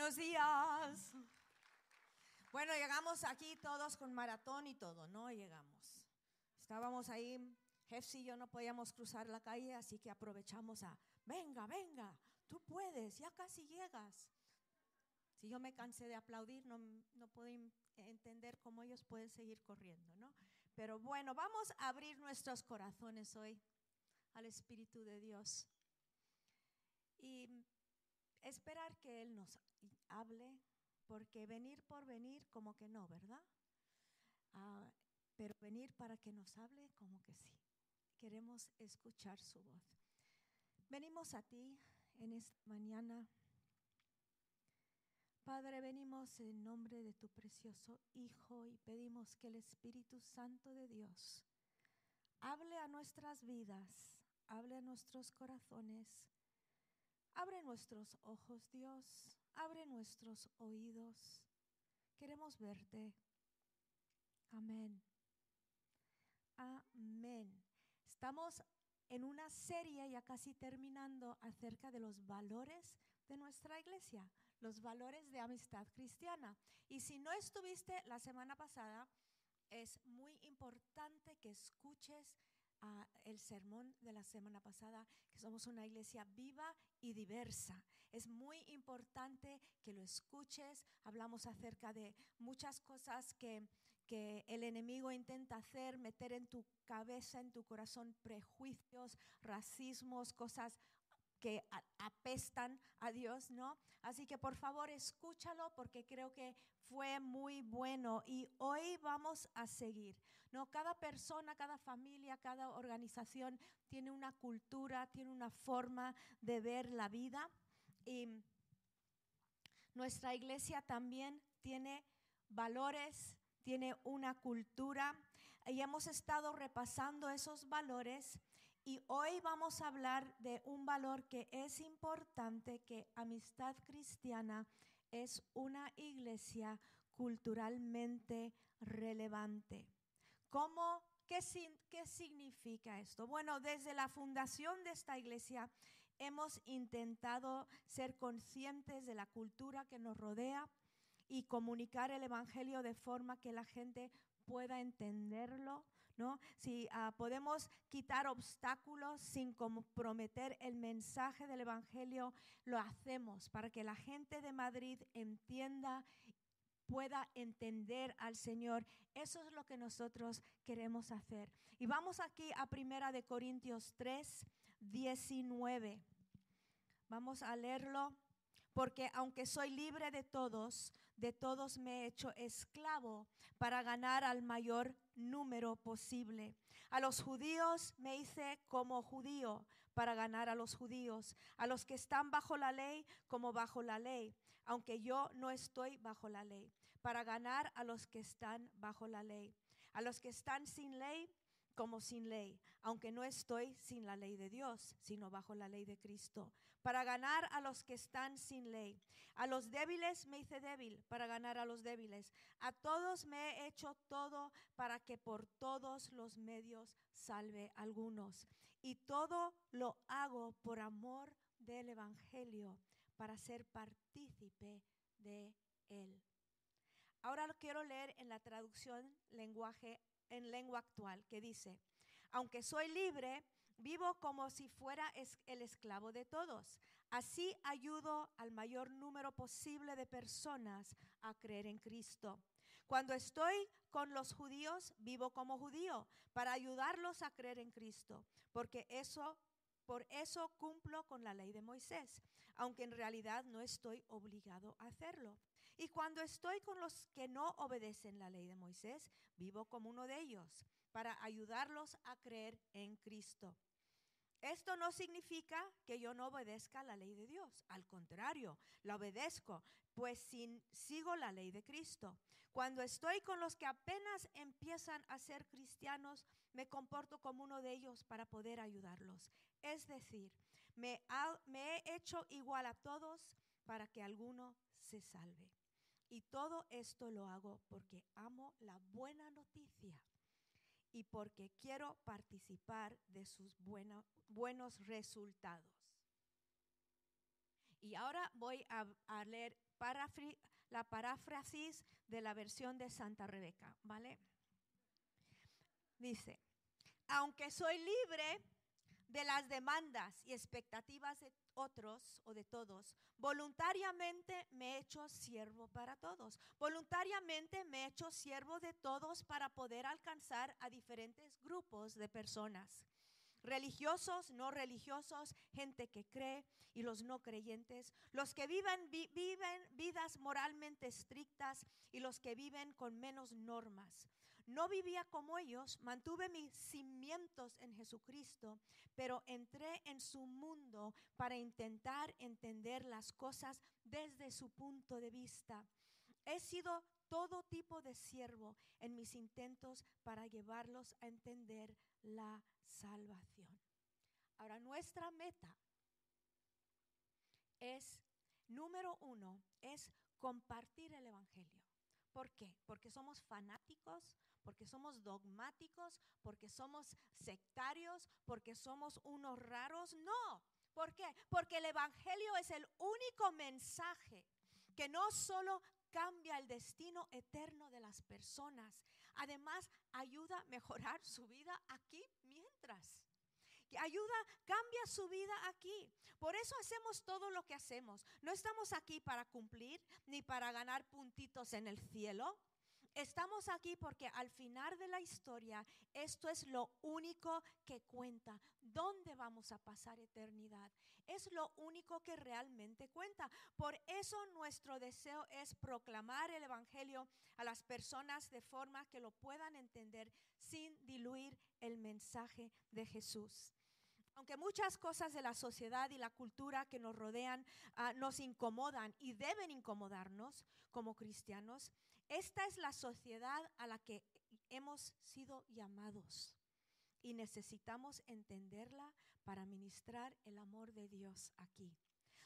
Buenos días. Bueno, llegamos aquí todos con maratón y todo, ¿no? Llegamos. Estábamos ahí, Jeffs y yo no podíamos cruzar la calle, así que aprovechamos a, venga, venga, tú puedes, ya casi llegas. Si yo me cansé de aplaudir, no, no puedo entender cómo ellos pueden seguir corriendo, ¿no? Pero bueno, vamos a abrir nuestros corazones hoy al Espíritu de Dios y esperar que Él nos hable, porque venir por venir como que no, ¿verdad? Ah, pero venir para que nos hable como que sí. Queremos escuchar su voz. Venimos a ti en esta mañana. Padre, venimos en nombre de tu precioso Hijo y pedimos que el Espíritu Santo de Dios hable a nuestras vidas, hable a nuestros corazones Abre nuestros ojos, Dios. Abre nuestros oídos. Queremos verte. Amén. Amén. Estamos en una serie ya casi terminando acerca de los valores de nuestra iglesia, los valores de amistad cristiana. Y si no estuviste la semana pasada, es muy importante que escuches el sermón de la semana pasada, que somos una iglesia viva y diversa. Es muy importante que lo escuches. Hablamos acerca de muchas cosas que, que el enemigo intenta hacer, meter en tu cabeza, en tu corazón, prejuicios, racismos, cosas que apestan a Dios, ¿no? Así que por favor escúchalo porque creo que fue muy bueno y hoy vamos a seguir. No, cada persona, cada familia, cada organización tiene una cultura, tiene una forma de ver la vida y nuestra iglesia también tiene valores, tiene una cultura y hemos estado repasando esos valores y hoy vamos a hablar de un valor que es importante, que Amistad Cristiana es una iglesia culturalmente relevante. ¿Cómo, qué, ¿Qué significa esto? Bueno, desde la fundación de esta iglesia hemos intentado ser conscientes de la cultura que nos rodea y comunicar el Evangelio de forma que la gente pueda entenderlo. ¿no? Si ah, podemos quitar obstáculos sin comprometer el mensaje del Evangelio, lo hacemos para que la gente de Madrid entienda pueda entender al Señor. Eso es lo que nosotros queremos hacer. Y vamos aquí a Primera de Corintios 3, 19. Vamos a leerlo. Porque aunque soy libre de todos, de todos me he hecho esclavo para ganar al mayor número posible. A los judíos me hice como judío para ganar a los judíos. A los que están bajo la ley como bajo la ley, aunque yo no estoy bajo la ley para ganar a los que están bajo la ley. A los que están sin ley como sin ley, aunque no estoy sin la ley de Dios, sino bajo la ley de Cristo, para ganar a los que están sin ley. A los débiles me hice débil para ganar a los débiles. A todos me he hecho todo para que por todos los medios salve algunos. Y todo lo hago por amor del Evangelio, para ser partícipe de él. Ahora lo quiero leer en la traducción lenguaje en lengua actual que dice, aunque soy libre, vivo como si fuera el esclavo de todos. Así ayudo al mayor número posible de personas a creer en Cristo. Cuando estoy con los judíos, vivo como judío para ayudarlos a creer en Cristo, porque eso por eso cumplo con la ley de Moisés, aunque en realidad no estoy obligado a hacerlo. Y cuando estoy con los que no obedecen la ley de Moisés, vivo como uno de ellos, para ayudarlos a creer en Cristo. Esto no significa que yo no obedezca la ley de Dios. Al contrario, la obedezco, pues sigo la ley de Cristo. Cuando estoy con los que apenas empiezan a ser cristianos, me comporto como uno de ellos para poder ayudarlos. Es decir, me he hecho igual a todos para que alguno se salve. Y todo esto lo hago porque amo la buena noticia y porque quiero participar de sus buenos resultados. Y ahora voy a, leer la paráfrasis de la versión de Santa Rebeca, ¿vale? Dice, aunque soy libre de las demandas y expectativas de otros o de todos, voluntariamente me he hecho siervo para todos. Voluntariamente me he hecho siervo de todos para poder alcanzar a diferentes grupos de personas. Religiosos, no religiosos, gente que cree y los no creyentes, los que viven, vi- viven vidas moralmente estrictas y los que viven con menos normas. No vivía como ellos, mantuve mis cimientos en Jesucristo, pero entré en su mundo para intentar entender las cosas desde su punto de vista. He sido todo tipo de siervo en mis intentos para llevarlos a entender la salvación. Ahora, nuestra meta es, número uno, es compartir el Evangelio. ¿Por qué? Porque somos fanáticos, porque somos dogmáticos, porque somos sectarios, porque somos unos raros. No. ¿Por qué? Porque el Evangelio es el único mensaje que no solo cambia el destino eterno de las personas, además ayuda a mejorar su vida aquí mientras. Ayuda, cambia su vida aquí. Por eso hacemos todo lo que hacemos. No estamos aquí para cumplir ni para ganar puntitos en el cielo. Estamos aquí porque al final de la historia esto es lo único que cuenta. ¿Dónde vamos a pasar eternidad? Es lo único que realmente cuenta. Por eso nuestro deseo es proclamar el Evangelio a las personas de forma que lo puedan entender sin diluir el mensaje de Jesús. Aunque muchas cosas de la sociedad y la cultura que nos rodean ah, nos incomodan y deben incomodarnos como cristianos, esta es la sociedad a la que hemos sido llamados y necesitamos entenderla para ministrar el amor de Dios aquí.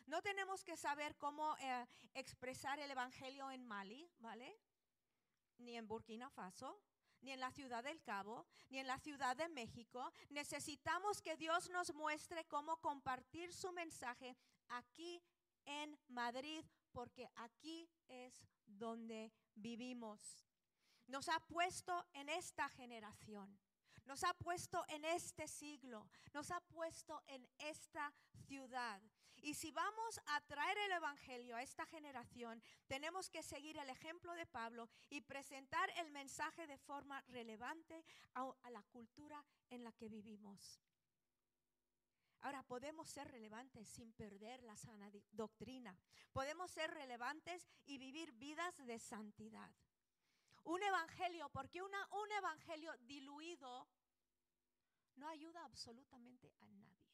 No tenemos que saber cómo eh, expresar el Evangelio en Mali, ¿vale? Ni en Burkina Faso, ni en la ciudad del Cabo, ni en la ciudad de México. Necesitamos que Dios nos muestre cómo compartir su mensaje aquí en Madrid, porque aquí es donde vivimos. Nos ha puesto en esta generación, nos ha puesto en este siglo, nos ha puesto en esta ciudad. Y si vamos a traer el Evangelio a esta generación, tenemos que seguir el ejemplo de Pablo y presentar el mensaje de forma relevante a, a la cultura en la que vivimos. Ahora, podemos ser relevantes sin perder la sana doctrina. Podemos ser relevantes y vivir vidas de santidad. Un evangelio, porque una- un evangelio diluido no ayuda absolutamente a nadie.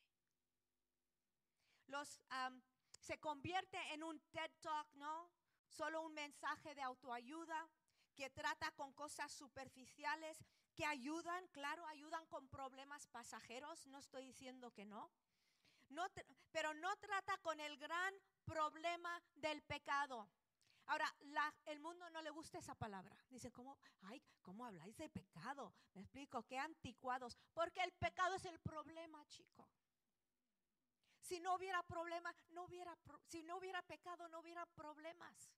Los, am, se convierte en un TED Talk, ¿no? Solo un mensaje de autoayuda que trata con cosas superficiales que ayudan, claro, ayudan con problemas pasajeros, no estoy diciendo que no. No pero no trata con el gran problema del pecado. Ahora, el mundo no le gusta esa palabra. Dice, ¿cómo, ay, ¿cómo habláis de pecado? Me explico, qué anticuados. Porque el pecado es el problema, chico. Si no hubiera problema, no hubiera, si no hubiera pecado, no hubiera problemas.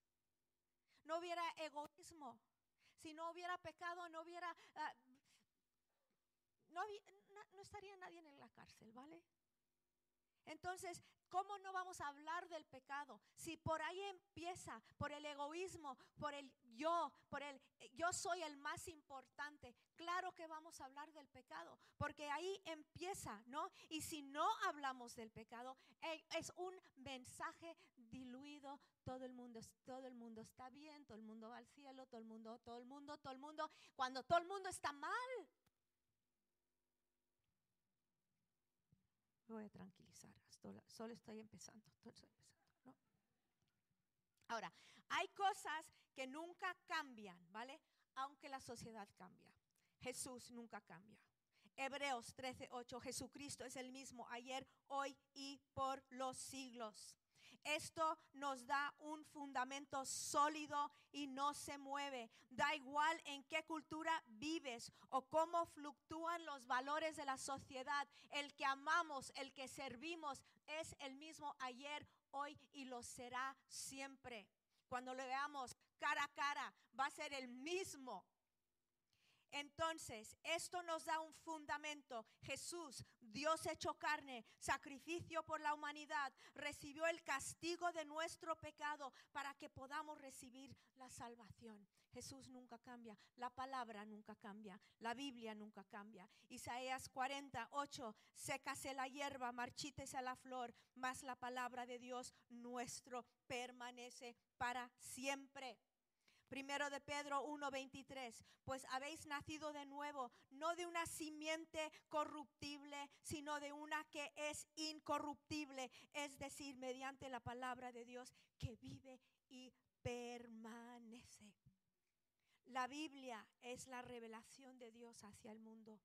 No hubiera egoísmo. Si no hubiera pecado, no hubiera, ah, no, estaría nadie en la cárcel, ¿vale? Entonces, ¿cómo no vamos a hablar del pecado? Si por ahí empieza, por el egoísmo, por el yo, por el eh, yo soy el más importante, claro que vamos a hablar del pecado, porque ahí empieza, ¿no? Y si no hablamos del pecado, es un mensaje diluido, todo el mundo todo el mundo está bien, todo el mundo va al cielo, todo el mundo, todo el mundo, todo el mundo, cuando todo el mundo está mal. Voy a tranquilizar, solo, estoy empezando. Ahora, hay cosas que nunca cambian, ¿vale? Aunque la sociedad cambia. Jesús nunca cambia. Hebreos 13, 8, Jesucristo es el mismo ayer, hoy y por los siglos. Esto nos da un fundamento sólido y no se mueve. Da igual en qué cultura vives o cómo fluctúan los valores de la sociedad. El que amamos, el que servimos es el mismo ayer, hoy y lo será siempre. Cuando lo veamos cara a cara, va a ser el mismo. Entonces, esto nos da un fundamento. Jesús, Dios hecho carne, sacrificio por la humanidad, recibió el castigo de nuestro pecado para que podamos recibir la salvación. Jesús nunca cambia, la palabra nunca cambia, la Biblia nunca cambia. Isaías 48, sécase la hierba, marchítese la flor, mas la palabra de Dios nuestro permanece para siempre. Primero de Pedro 1:23, pues habéis nacido de nuevo, no de una simiente corruptible, sino de una que es incorruptible, es decir, mediante la palabra de Dios que vive y permanece. La Biblia es la revelación de Dios hacia el mundo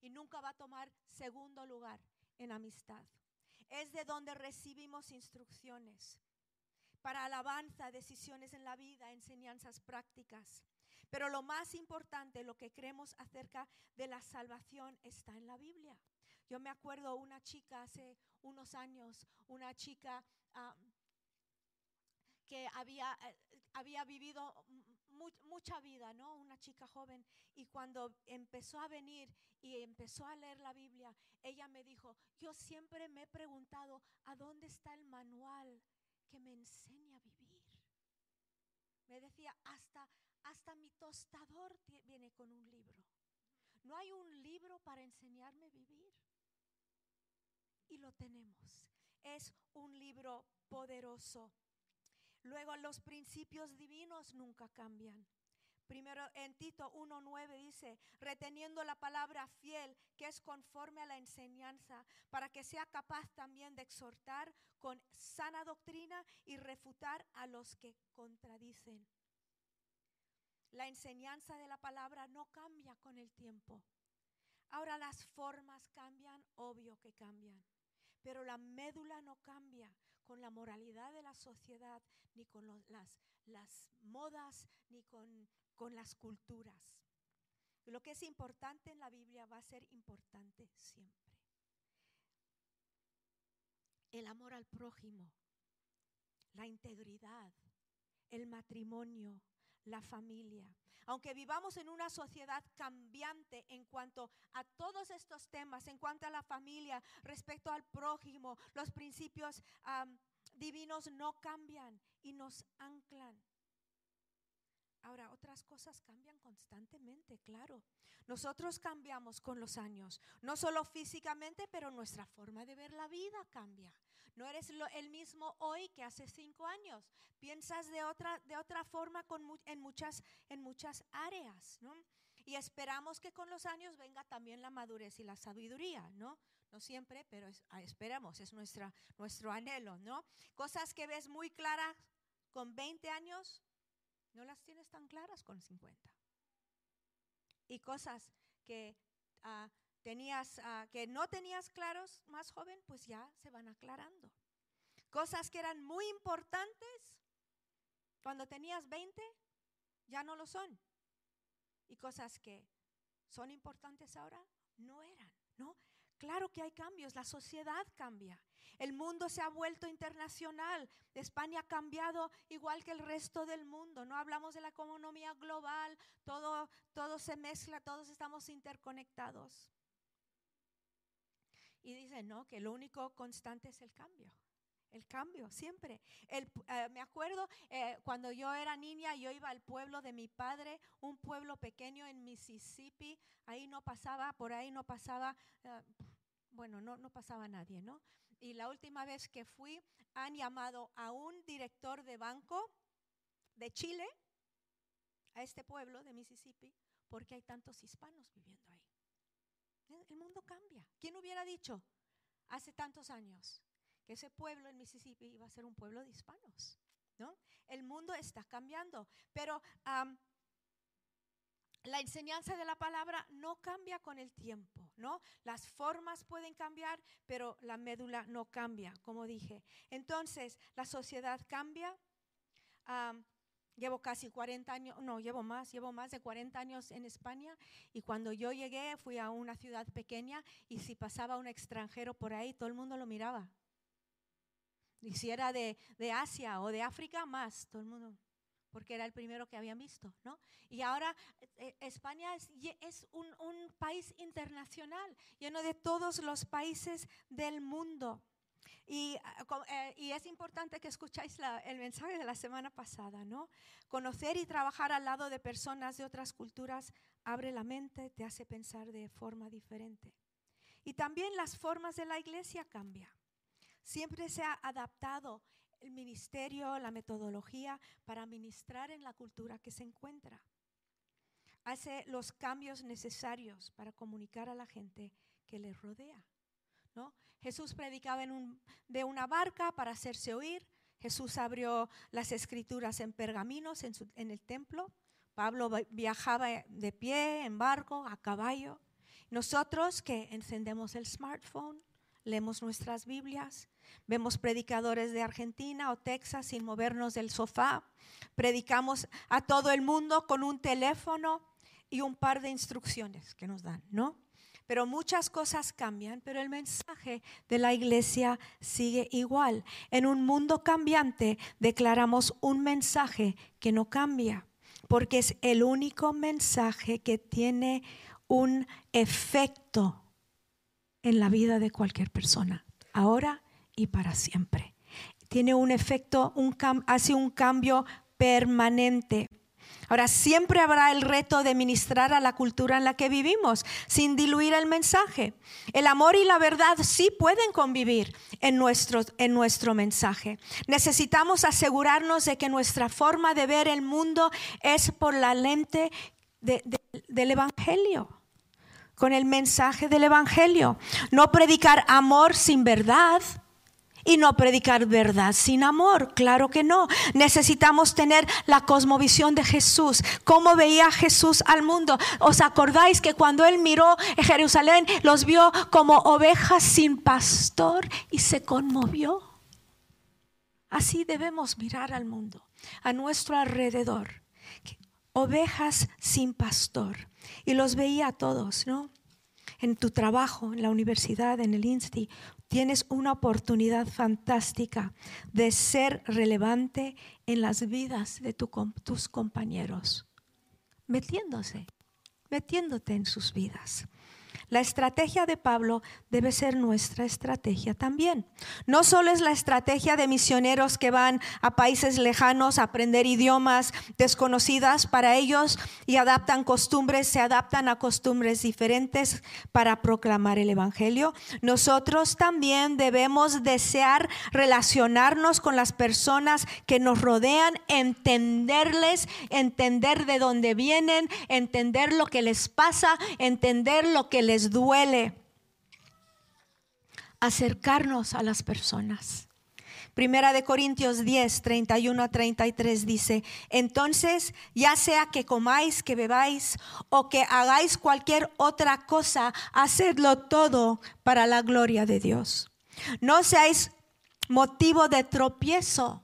y nunca va a tomar segundo lugar en amistad. Es de donde recibimos instrucciones para alabanza, decisiones en la vida, enseñanzas prácticas. Pero lo más importante, lo que creemos acerca de la salvación está en la Biblia. Yo me acuerdo una chica hace unos años, una chica que había, eh, había vivido mucha vida, ¿no? Una chica joven. Y cuando empezó a venir y empezó a leer la Biblia, ella me dijo, yo siempre me he preguntado, ¿a dónde está el manual que me enseña a vivir. Me decía, hasta, hasta mi tostador viene con un libro. No hay un libro para enseñarme a vivir. Y lo tenemos. Es un libro poderoso. Luego los principios divinos nunca cambian. Primero en Tito 1.9 dice, reteniendo la palabra fiel que es conforme a la enseñanza, para que sea capaz también de exhortar con sana doctrina y refutar a los que contradicen. La enseñanza de la palabra no cambia con el tiempo. Ahora las formas cambian, obvio que cambian, pero la médula no cambia con la moralidad de la sociedad, ni con las, las modas, ni con con las culturas. Lo que es importante en la Biblia va a ser importante siempre. El amor al prójimo, la integridad, el matrimonio, la familia. Aunque vivamos en una sociedad cambiante en cuanto a todos estos temas, en cuanto a la familia, respecto al prójimo, los principios divinos no cambian y nos anclan Ahora, otras cosas cambian constantemente, claro. Nosotros cambiamos con los años, no solo físicamente, pero nuestra forma de ver la vida cambia. No eres el mismo hoy que hace cinco años. Piensas de otra, de otra forma en, muchas, en muchas áreas, ¿no? Y esperamos que con los años venga también la madurez y la sabiduría, ¿no? No siempre, pero ah, esperamos, es nuestra, nuestro anhelo, ¿no? Cosas que ves muy claras con 20 años, no las tienes tan claras con 50. Y cosas que ah, tenías, ah, que no tenías claros más joven, pues ya se van aclarando. Cosas que eran muy importantes cuando tenías 20, ya no lo son. Y cosas que son importantes ahora, no eran, ¿no? Claro que hay cambios, la sociedad cambia. El mundo se ha vuelto internacional. España ha cambiado igual que el resto del mundo. No hablamos de la economía global, todo, todo se mezcla, todos estamos interconectados. Y dicen, no, que lo único constante es el cambio. El cambio, siempre. Eh, me acuerdo eh, cuando yo era niña, yo iba al pueblo de mi padre, un pueblo pequeño en Mississippi. Ahí no pasaba, por ahí no pasaba, eh, bueno, no, no pasaba nadie, ¿no? y la última vez que fui, han llamado a un director de banco de Chile a este pueblo de Mississippi porque hay tantos hispanos viviendo ahí. El mundo cambia. ¿Quién hubiera dicho hace tantos años que ese pueblo en Mississippi iba a ser un pueblo de hispanos? ¿no? El mundo está cambiando, pero la enseñanza de la palabra no cambia con el tiempo. ¿no? Las formas pueden cambiar, pero la médula no cambia, como dije. Entonces, la sociedad cambia. llevo casi 40 años, no, llevo más, llevo más de 40 años en España y cuando yo llegué fui a una ciudad pequeña y si pasaba un extranjero por ahí, todo el mundo lo miraba. Y si era de, de Asia o de África, más, todo el mundo porque era el primero que habían visto, ¿no? Y ahora eh, España es, es un, un, país internacional, lleno de todos los países del mundo. Y, ah, eh, y es importante que escucháis el mensaje de la semana pasada, ¿no? Conocer y trabajar al lado de personas de otras culturas abre la mente, te hace pensar de forma diferente. Y también las formas de la iglesia cambian. Siempre se ha adaptado el ministerio, la metodología para ministrar en la cultura que se encuentra. Hace los cambios necesarios para comunicar a la gente que le rodea. ¿no? Jesús predicaba de una barca para hacerse oír. Jesús abrió las escrituras en pergaminos en el templo. Pablo viajaba de pie, en barco, a caballo. Nosotros que encendemos el smartphone, leemos nuestras Biblias, vemos predicadores de Argentina o Texas sin movernos del sofá, predicamos a todo el mundo con un teléfono y un par de instrucciones que nos dan, ¿no? Pero muchas cosas cambian, pero el mensaje de la iglesia sigue igual. En un mundo cambiante declaramos un mensaje que no cambia, porque es el único mensaje que tiene un efecto en la vida de cualquier persona, ahora y para siempre. Tiene un efecto, hace un cambio permanente. Ahora, siempre habrá el reto de ministrar a la cultura en la que vivimos, sin diluir el mensaje. El amor y la verdad sí pueden convivir en nuestro, en nuestro mensaje. Necesitamos asegurarnos de que nuestra forma de ver el mundo es por la lente del Evangelio con el mensaje del Evangelio. No predicar amor sin verdad y no predicar verdad sin amor. Claro que no. Necesitamos tener la cosmovisión de Jesús. ¿Cómo veía Jesús al mundo? ¿Os acordáis que cuando él miró en Jerusalén los vio como ovejas sin pastor y se conmovió? Así debemos mirar al mundo, a nuestro alrededor. Ovejas sin pastor y los veía a todos, ¿no? En tu trabajo, en la universidad, en el INSTI, tienes una oportunidad fantástica de ser relevante en las vidas de tus compañeros, metiéndose, metiéndote en sus vidas. La estrategia de Pablo debe ser nuestra estrategia también. No solo es la estrategia de misioneros que van a países lejanos a aprender idiomas desconocidas para ellos y adaptan costumbres, se adaptan a costumbres diferentes para proclamar el Evangelio. Nosotros también debemos desear relacionarnos con las personas que nos rodean, entenderles, entender de dónde vienen, entender lo que les pasa, entender lo que les duele acercarnos a las personas. Primera de Corintios 10, 31 a 33 dice, entonces ya sea que comáis, que bebáis o que hagáis cualquier otra cosa, hacedlo todo para la gloria de Dios. No seáis motivo de tropiezo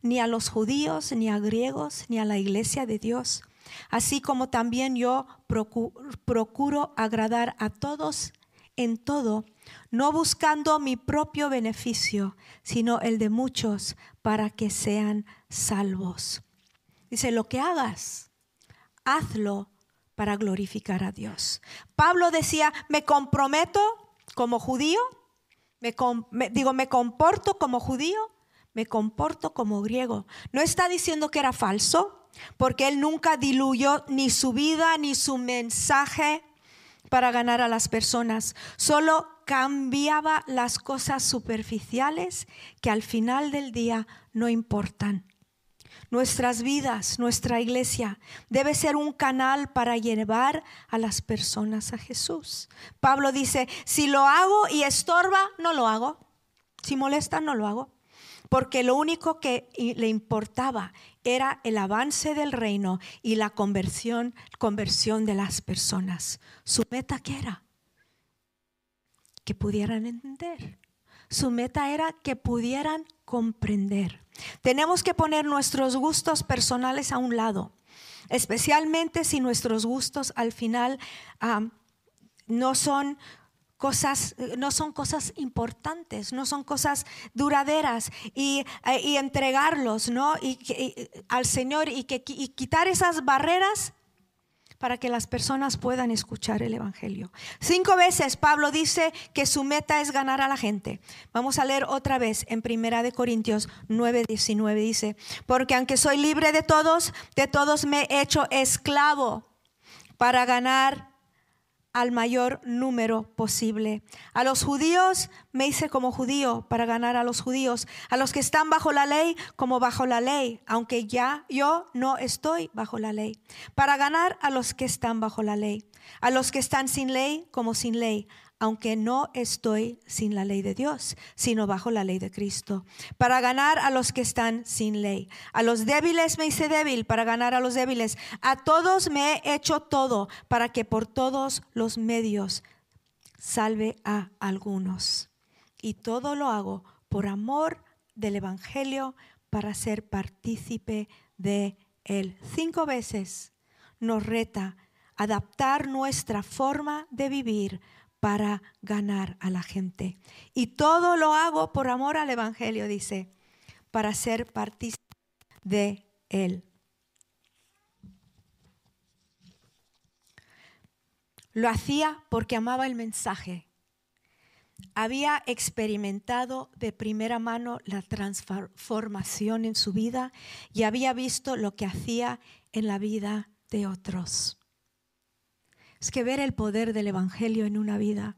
ni a los judíos, ni a griegos, ni a la iglesia de Dios así como también yo procuro, agradar a todos en todo, no buscando mi propio beneficio, sino el de muchos para que sean salvos. Dice, lo que hagas, hazlo para glorificar a Dios. Pablo decía, me comprometo como judío, me, digo, me comporto como judío, me comporto como griego. No está diciendo que era falso, porque él nunca diluyó ni su vida ni su mensaje para ganar a las personas. Solo cambiaba las cosas superficiales que al final del día no importan. Nuestras vidas, nuestra iglesia debe ser un canal para llevar a las personas a Jesús. Pablo dice, si lo hago y estorba, no lo hago. Si molesta, no lo hago porque lo único que le importaba era el avance del reino y la conversión, conversión de las personas. Su meta qué era? que pudieran entender. Su meta era que pudieran comprender. Tenemos que poner nuestros gustos personales a un lado, especialmente si nuestros gustos al final no son cosas, no son cosas importantes, no son cosas duraderas y, eh, entregarlos ¿no? y, al Señor y, que, y quitar esas barreras para que las personas puedan escuchar el Evangelio. Cinco veces Pablo dice que su meta es ganar a la gente. Vamos a leer otra vez en Primera de Corintios 9, 19. Dice, porque aunque soy libre de todos, de todos me he hecho esclavo para ganar al mayor número posible. A los judíos me hice como judío para ganar a los judíos, a los que están bajo la ley como bajo la ley, aunque ya yo no estoy bajo la ley, para ganar a los que están bajo la ley, a los que están sin ley como sin ley, aunque no estoy sin la ley de Dios, sino bajo la ley de Cristo, para ganar a los que están sin ley. A los débiles me hice débil para ganar a los débiles. A todos me he hecho todo para que por todos los medios salve a algunos. Y todo lo hago por amor del Evangelio para ser partícipe de él. Cinco veces nos reta adaptar nuestra forma de vivir para ganar a la gente. Y todo lo hago por amor al Evangelio, dice, para ser partícipe de Él. Lo hacía porque amaba el mensaje. Había experimentado de primera mano la transformación en su vida y había visto lo que hacía en la vida de otros. Es que ver el poder del Evangelio en una vida,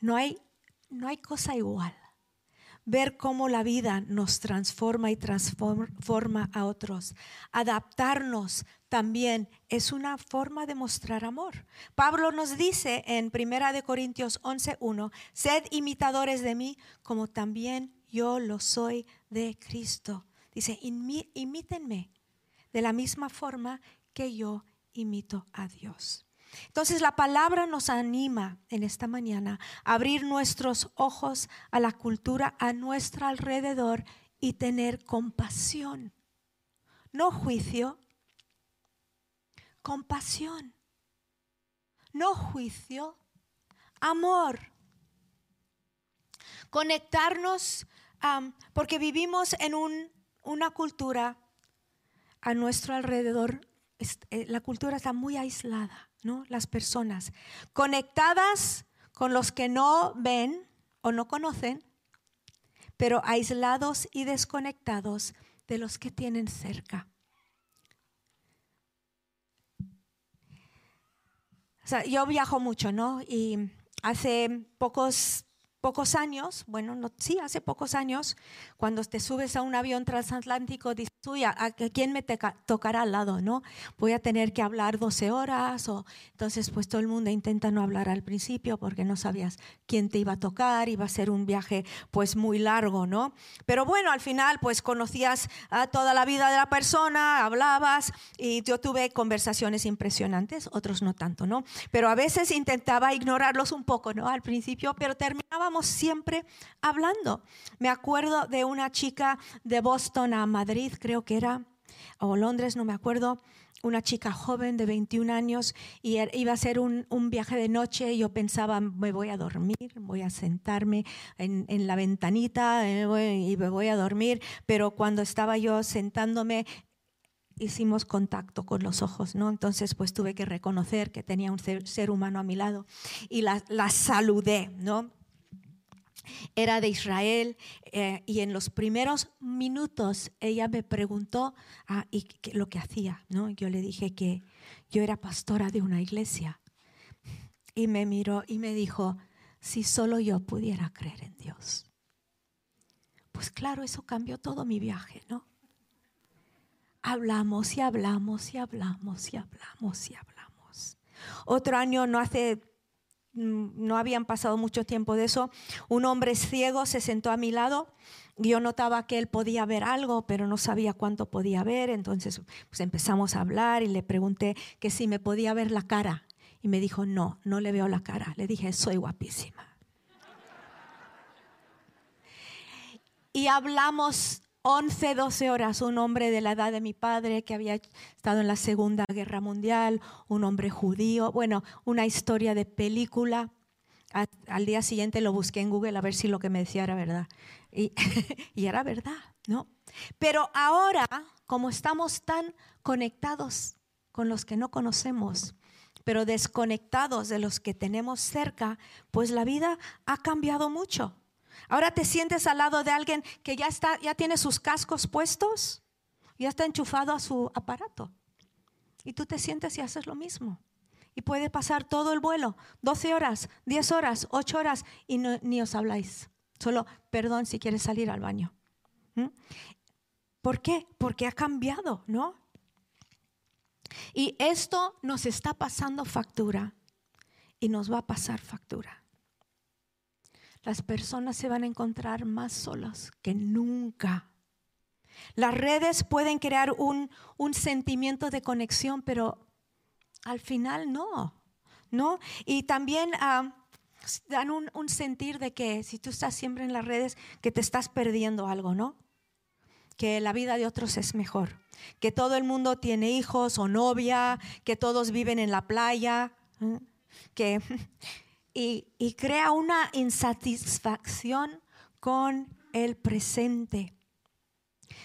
no hay, no hay cosa igual. Ver cómo la vida nos transforma y transforma a otros. Adaptarnos también es una forma de mostrar amor. Pablo nos dice en 1 de Corintios 11:1, sed imitadores de mí como también yo lo soy de Cristo. Dice, imítenme de la misma forma que yo imito a Dios. Entonces la palabra nos anima en esta mañana a abrir nuestros ojos a la cultura a nuestro alrededor y tener compasión. No juicio, compasión. No juicio, amor. Conectarnos porque vivimos en una cultura a nuestro alrededor. Eh, la cultura está muy aislada ¿no? Las personas conectadas con los que no ven o no conocen, pero aislados y desconectados de los que tienen cerca. yo viajo mucho, ¿no? Y hace pocos pocos años, bueno, no, sí, hace pocos años, cuando te subes a un avión transatlántico, dices, uy, ¿a, quién me tocará al lado? ¿no? Voy a tener que hablar 12 horas, o entonces pues todo el mundo intenta no hablar al principio porque no sabías quién te iba a tocar, iba a ser un viaje pues muy largo, ¿no? Pero bueno, al final pues conocías a toda la vida de la persona, hablabas y yo tuve conversaciones impresionantes, otros no tanto, ¿no? Pero a veces intentaba ignorarlos un poco, ¿no? Al principio, pero terminábamos siempre hablando. Me acuerdo de una chica de Boston a Madrid, creo que era, o Londres, no me acuerdo, una chica joven de 21 años y er, iba a ser un, viaje de noche y yo pensaba, me voy a dormir, voy a sentarme en, la ventanita eh, y me voy a dormir, pero cuando estaba yo sentándome hicimos contacto con los ojos, ¿no? Entonces pues tuve que reconocer que tenía un ser, humano a mi lado y la, la saludé, ¿no? Era de Israel eh, y en los primeros minutos ella me preguntó ah, y lo que hacía. ¿no? Yo le dije que yo era pastora de una iglesia y me miró y me dijo, si solo yo pudiera creer en Dios. Pues claro, eso cambió todo mi viaje, ¿no? Hablamos y hablamos y hablamos y hablamos y hablamos. Otro año, no hace Mm, no habían pasado mucho tiempo de eso, un hombre ciego se sentó a mi lado. y Yo notaba que él podía ver algo, pero no sabía cuánto podía ver. Entonces pues empezamos a hablar y le pregunté que si me podía ver la cara. Y me dijo, no, no le veo la cara. Le dije, soy guapísima. y hablamos 11, 12 horas, un hombre de la edad de mi padre que había estado en la Segunda Guerra Mundial, un hombre judío, bueno, una historia de película. al día siguiente lo busqué en Google a ver si lo que me decía era verdad. Y, y era verdad, ¿no? Pero ahora, como estamos tan conectados con los que no conocemos, pero desconectados de los que tenemos cerca, pues la vida ha cambiado mucho. Ahora te sientes al lado de alguien que ya está, ya tiene sus cascos puestos, ya está enchufado a su aparato. Y tú te sientes y haces lo mismo. Y puede pasar todo el vuelo, 12 horas, 10 horas, 8 horas, y ni os habláis. Solo, perdón si quieres salir al baño. ¿Mm? ¿Por qué? Porque ha cambiado, ¿no? Y esto nos está pasando factura y nos va a pasar factura las personas se van a encontrar más solas que nunca. Las redes pueden crear un, sentimiento de conexión, pero al final no, ¿no? Y también ah, dan un, un, sentir de que si tú estás siempre en las redes, que te estás perdiendo algo, ¿no? Que la vida de otros es mejor, que todo el mundo tiene hijos o novia, que todos viven en la playa, ¿eh? que y, crea una insatisfacción con el presente.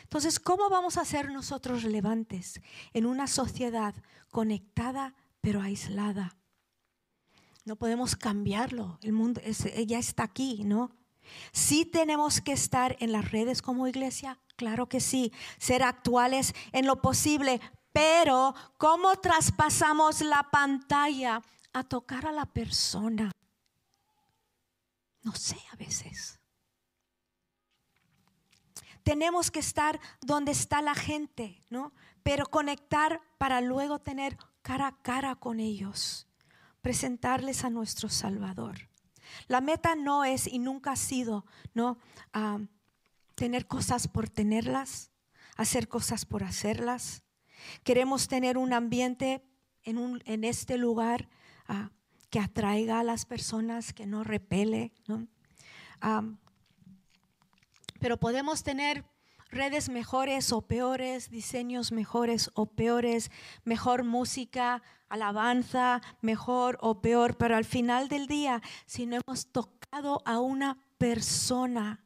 Entonces, ¿cómo vamos a ser nosotros relevantes en una sociedad conectada pero aislada? No podemos cambiarlo, el mundo ya está aquí, ¿no? Sí tenemos que estar en las redes como iglesia, claro que sí, ser actuales en lo posible, pero ¿cómo traspasamos la pantalla a tocar a la persona? No sé a veces. Tenemos que estar donde está la gente, ¿no? Pero conectar para luego tener cara a cara con ellos, presentarles a nuestro Salvador. La meta no es y nunca ha sido, ¿no? tener cosas por tenerlas, hacer cosas por hacerlas. Queremos tener un ambiente en, un, en este lugar ah, que atraiga a las personas, que no repele. pero podemos tener redes mejores o peores, diseños mejores o peores, mejor música, alabanza, mejor o peor, pero al final del día, si no hemos tocado a una persona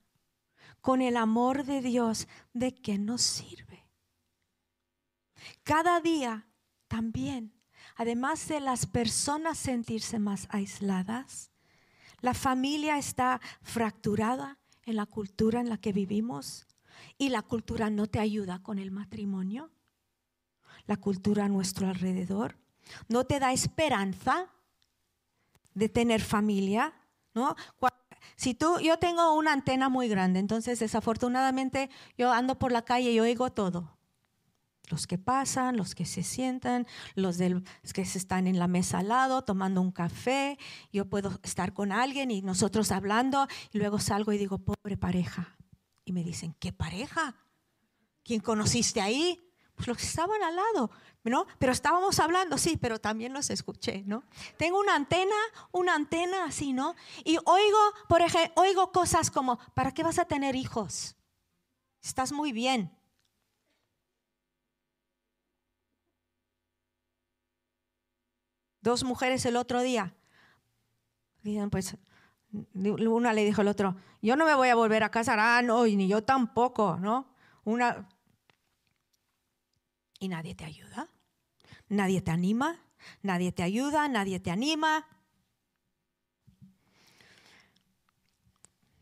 con el amor de Dios, ¿de qué nos sirve? Cada día también además de las personas sentirse más aisladas, la familia está fracturada en la cultura en la que vivimos y la cultura no te ayuda con el matrimonio. La cultura a nuestro alrededor no te da esperanza de tener familia, ¿no? Si tú, yo tengo una antena muy grande, entonces desafortunadamente yo ando por la calle y oigo todo. Los que pasan, los que se sientan, los que están en la mesa al lado tomando un café. Yo puedo estar con alguien y nosotros hablando y luego salgo y digo, pobre pareja. Y me dicen, ¿qué pareja? ¿Quién conociste ahí? Pues los que estaban al lado, ¿no? Pero estábamos hablando, sí, pero también los escuché, ¿no? Tengo una antena, una antena así, ¿no? Y oigo, por ejemplo, oigo cosas como, ¿para qué vas a tener hijos? Estás muy bien. Dos mujeres el otro día. pues, una le dijo al otro, yo no me voy a volver a casar, ah, no, y ni yo tampoco, ¿no? Una... Y nadie te ayuda, nadie te anima, nadie te ayuda, nadie te anima.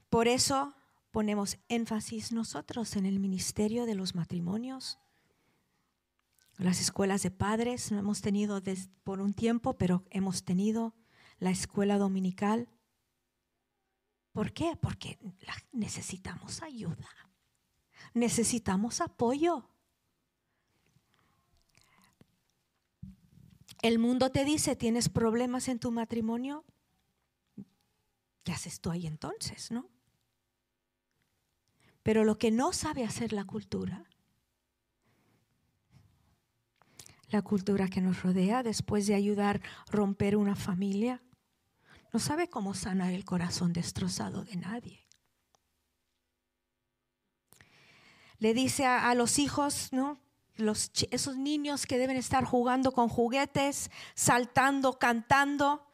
Por eso ponemos énfasis nosotros en el ministerio de los matrimonios, las escuelas de padres no hemos tenido por un tiempo, pero hemos tenido la escuela dominical. ¿Por qué? Porque necesitamos ayuda, necesitamos apoyo. El mundo te dice, tienes problemas en tu matrimonio. ¿Qué haces tú ahí entonces, no? Pero lo que no sabe hacer la cultura la cultura que nos rodea después de ayudar a romper una familia. No sabe cómo sanar el corazón destrozado de nadie. le dice a, los hijos, ¿no? Los, esos niños que deben estar jugando con juguetes, saltando, cantando,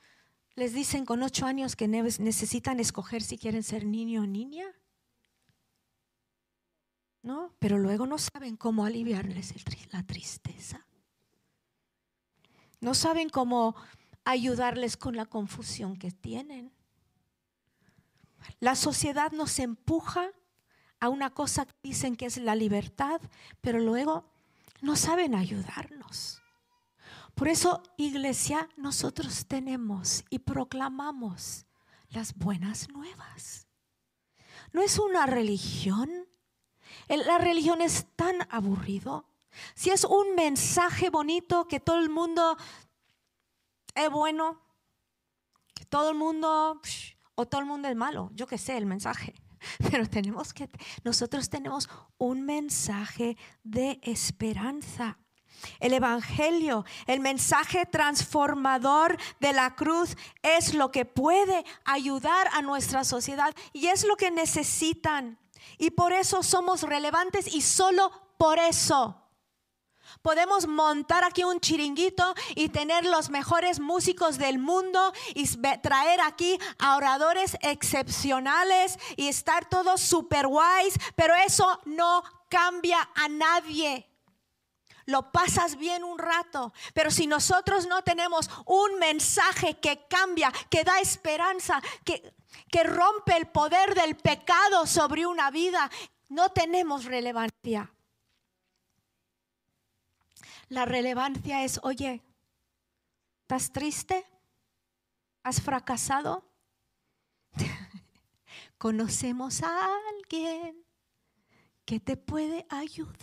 les dicen con ocho años que ne- necesitan escoger si quieren ser niño o niña. ¿No? Pero luego no saben cómo aliviarles la tristeza. No saben cómo ayudarles con la confusión que tienen. La sociedad nos empuja a una cosa que dicen que es la libertad, pero luego no saben ayudarnos. Por eso, iglesia, nosotros tenemos y proclamamos las buenas nuevas. No es una religión. El- La religión es tan aburrido. Si es un mensaje bonito que todo el mundo es bueno, que todo el mundo o todo el mundo es malo, yo que sé el mensaje. Pero tenemos que nosotros tenemos un mensaje de esperanza. El evangelio, el mensaje transformador de la cruz es lo que puede ayudar a nuestra sociedad y es lo que necesitan. Y por eso somos relevantes y solo por eso. Podemos montar aquí un chiringuito y tener los mejores músicos del mundo y traer aquí a oradores excepcionales y estar todos super guays, pero eso no cambia a nadie. Lo pasas bien un rato, pero si nosotros no tenemos un mensaje que cambia, que da esperanza, que, que rompe el poder del pecado sobre una vida, no tenemos relevancia. La relevancia es, oye, ¿estás triste? ¿Has fracasado? Conocemos a alguien que te puede ayudar.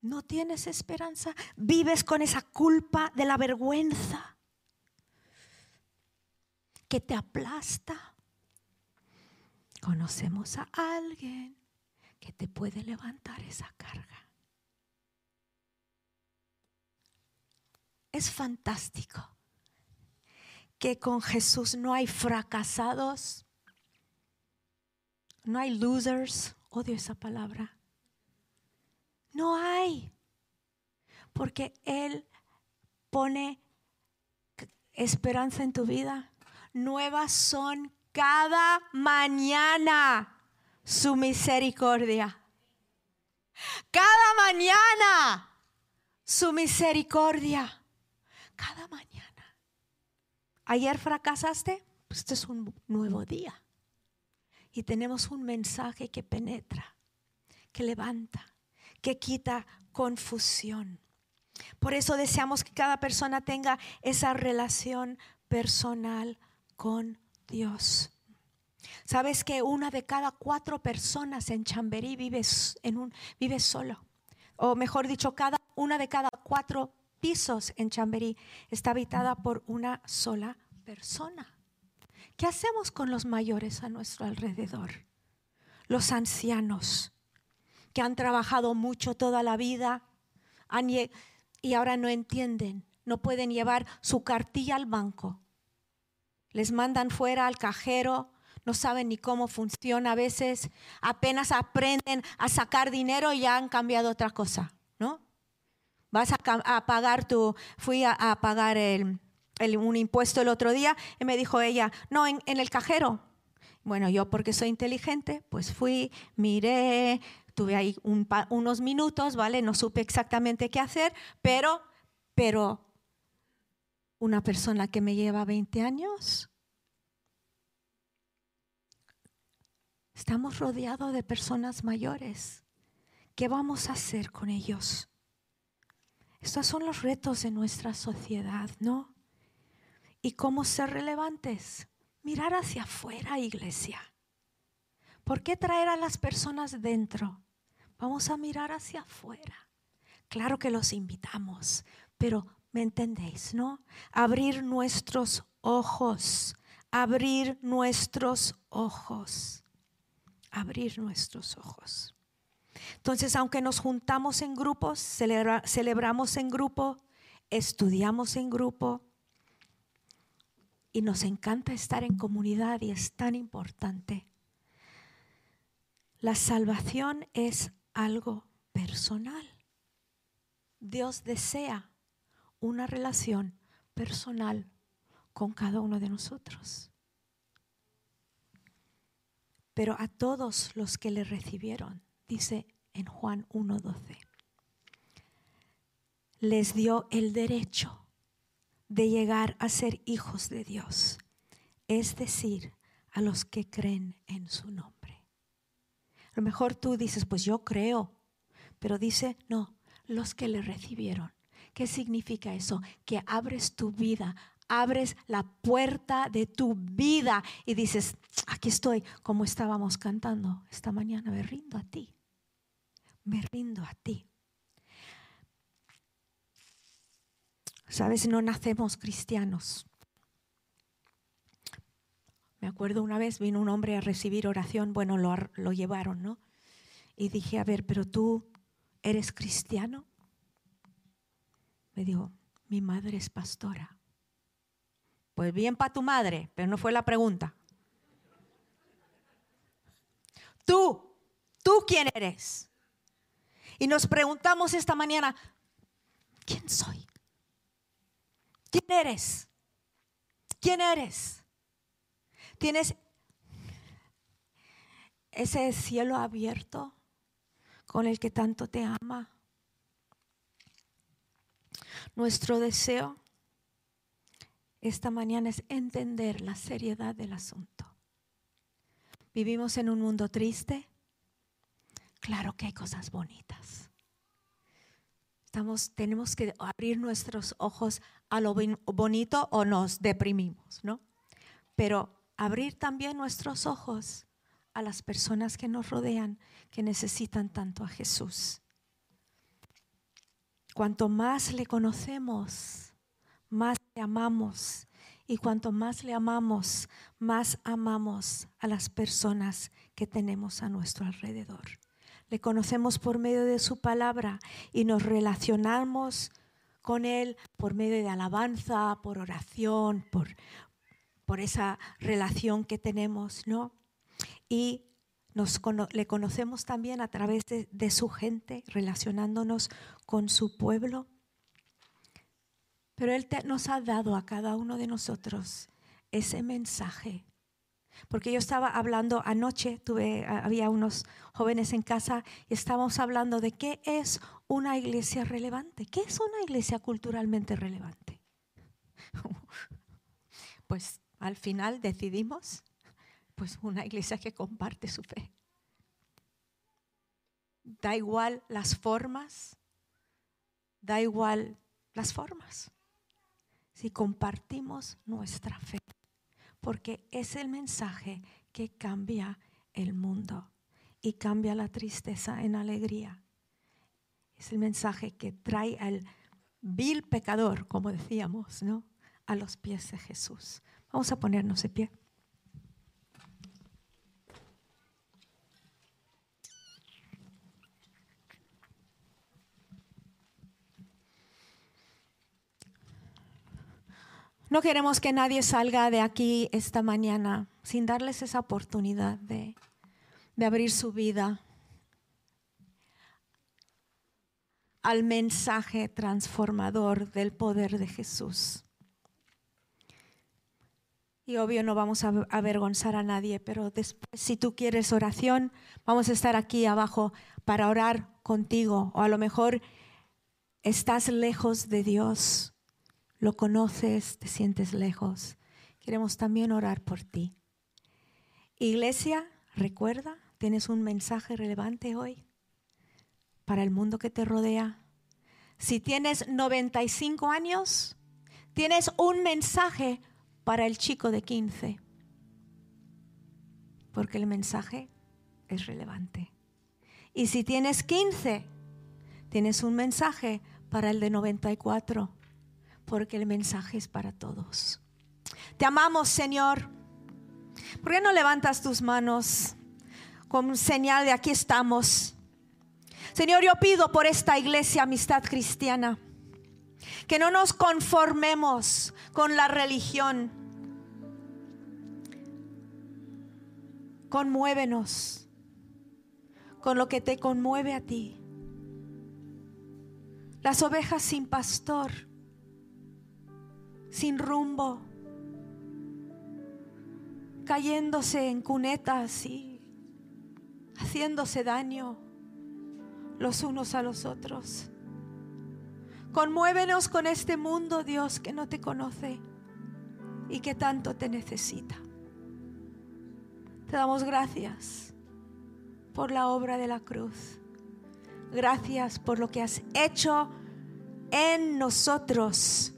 No tienes esperanza, vives con esa culpa de la vergüenza que te aplasta. Conocemos a alguien que te puede levantar esa carga. Es fantástico que con Jesús no hay fracasados, no hay losers, odio esa palabra. No hay, porque Él pone esperanza en tu vida. Nuevas son cada mañana su misericordia. Cada mañana su misericordia. Cada mañana. Ayer fracasaste, pues este es un nuevo día. Y tenemos un mensaje que penetra, que levanta, que quita confusión. Por eso deseamos que cada persona tenga esa relación personal con Dios. Sabes que una de cada cuatro personas en Chamberí vive, en un, vive solo. O mejor dicho, cada, una de cada cuatro pisos en Chamberí está habitada por una sola persona. ¿Qué hacemos con los mayores a nuestro alrededor? Los ancianos que han trabajado mucho toda la vida y ahora no entienden, no pueden llevar su cartilla al banco. Les mandan fuera al cajero, no saben ni cómo funciona a veces, apenas aprenden a sacar dinero y ya han cambiado otra cosa, ¿no? Vas a, pagar tu, fui a, pagar el, un impuesto el otro día y me dijo ella, no, en, el cajero. Bueno, yo porque soy inteligente, pues fui, miré, tuve ahí unos minutos, ¿vale? No supe exactamente qué hacer, pero, pero una persona que me lleva 20 años, estamos rodeados de personas mayores. ¿Qué vamos a hacer con ellos? Estos son los retos de nuestra sociedad, ¿no? ¿Y cómo ser relevantes? Mirar hacia afuera, iglesia. ¿Por qué traer a las personas dentro? Vamos a mirar hacia afuera. Claro que los invitamos, pero ¿me entendéis, no? Abrir nuestros ojos, abrir nuestros ojos, abrir nuestros ojos. Entonces, aunque nos juntamos en grupos, celebra- celebramos en grupo, estudiamos en grupo, y nos encanta estar en comunidad y es tan importante. La salvación es algo personal. Dios desea una relación personal con cada uno de nosotros. Pero a todos los que le recibieron, dice en Juan 1.12, les dio el derecho de llegar a ser hijos de Dios, es decir, a los que creen en su nombre. A lo mejor tú dices, pues yo creo, pero dice, no, los que le recibieron. ¿Qué significa eso? Que abres tu vida, abres la puerta de tu vida y dices, aquí estoy, como estábamos cantando esta mañana, me rindo a ti, me rindo a ti. Sabes, no nacemos cristianos. Me acuerdo una vez vino un hombre a recibir oración, bueno, lo, lo llevaron, ¿no? Y dije, a ver, pero tú eres cristiano. Me dijo, mi madre es pastora. Pues bien para tu madre, pero no fue la pregunta. Tú, tú quién eres. Y nos preguntamos esta mañana, ¿quién soy? ¿Quién eres? ¿Quién eres? ¿Tienes ese cielo abierto con el que tanto te ama? Nuestro deseo esta mañana es entender la seriedad del asunto. ¿Vivimos en un mundo triste? Claro que hay cosas bonitas. Tenemos que abrir nuestros ojos a lo bonito o nos deprimimos, ¿no? Pero abrir también nuestros ojos a las personas que nos rodean, que necesitan tanto a Jesús. Cuanto más le conocemos, más le amamos. Y cuanto más le amamos, más amamos a las personas que tenemos a nuestro alrededor. Le conocemos por medio de su palabra y nos relacionamos con Él por medio de alabanza, por oración, por, por esa relación que tenemos, ¿no? Y nos, le conocemos también a través de, de su gente, relacionándonos con su pueblo. Pero Él nos ha dado a cada uno de nosotros ese mensaje. Porque yo estaba hablando anoche, tuve, había unos jóvenes en casa y estábamos hablando de qué es una iglesia relevante. ¿Qué es una iglesia culturalmente relevante? Pues al final decidimos, pues una iglesia que comparte su fe. Da igual las formas, da igual las formas. Si compartimos nuestra fe, porque es el mensaje que cambia el mundo y cambia la tristeza en alegría es el mensaje que trae al vil pecador, como decíamos, ¿no? a los pies de Jesús. Vamos a ponernos de pie. No queremos que nadie salga de aquí esta mañana sin darles esa oportunidad de, de abrir su vida al mensaje transformador del poder de Jesús. Y obvio no vamos a avergonzar a nadie, pero después si tú quieres oración, vamos a estar aquí abajo para orar contigo. O a lo mejor estás lejos de Dios, lo conoces, te sientes lejos. Queremos también orar por ti. Iglesia, recuerda, tienes un mensaje relevante hoy para el mundo que te rodea. Si tienes 95 años, tienes un mensaje para el chico de 15. Porque el mensaje es relevante. Y si tienes 15, tienes un mensaje para el de 94. Porque el mensaje es para todos. Te amamos, Señor. ¿Por qué no levantas tus manos con señal de aquí estamos? Señor, yo pido por esta iglesia Amistad Cristiana que no nos conformemos con la religión. Conmuévenos con lo que te conmueve a ti. Las ovejas sin pastor, sin rumbo, cayéndose en cunetas y haciéndose daño los unos a los otros. Conmuévenos con este mundo, Dios, que no te conoce y que tanto te necesita. Te damos gracias por la obra de la cruz. Gracias por lo que has hecho en nosotros.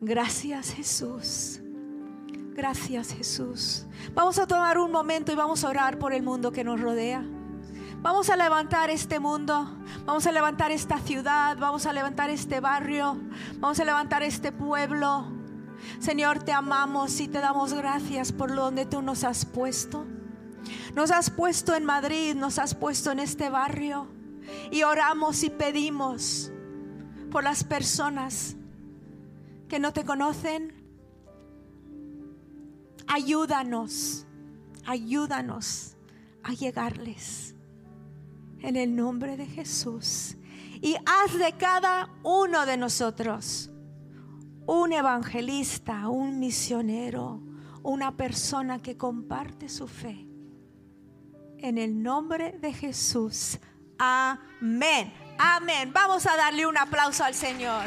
Gracias Jesús. Gracias Jesús. Vamos a tomar un momento y vamos a orar por el mundo que nos rodea. Vamos a levantar este mundo, vamos a levantar esta ciudad, vamos a levantar este barrio, vamos a levantar este pueblo. Señor, te amamos y te damos gracias por donde tú nos has puesto. Nos has puesto en Madrid, nos has puesto en este barrio y oramos y pedimos por las personas que no te conocen. Ayúdanos, ayúdanos a llegarles en el nombre de Jesús. Y haz de cada uno de nosotros un evangelista, un misionero, una persona que comparte su fe. En el nombre de Jesús. Amén. Amén. Vamos a darle un aplauso al Señor.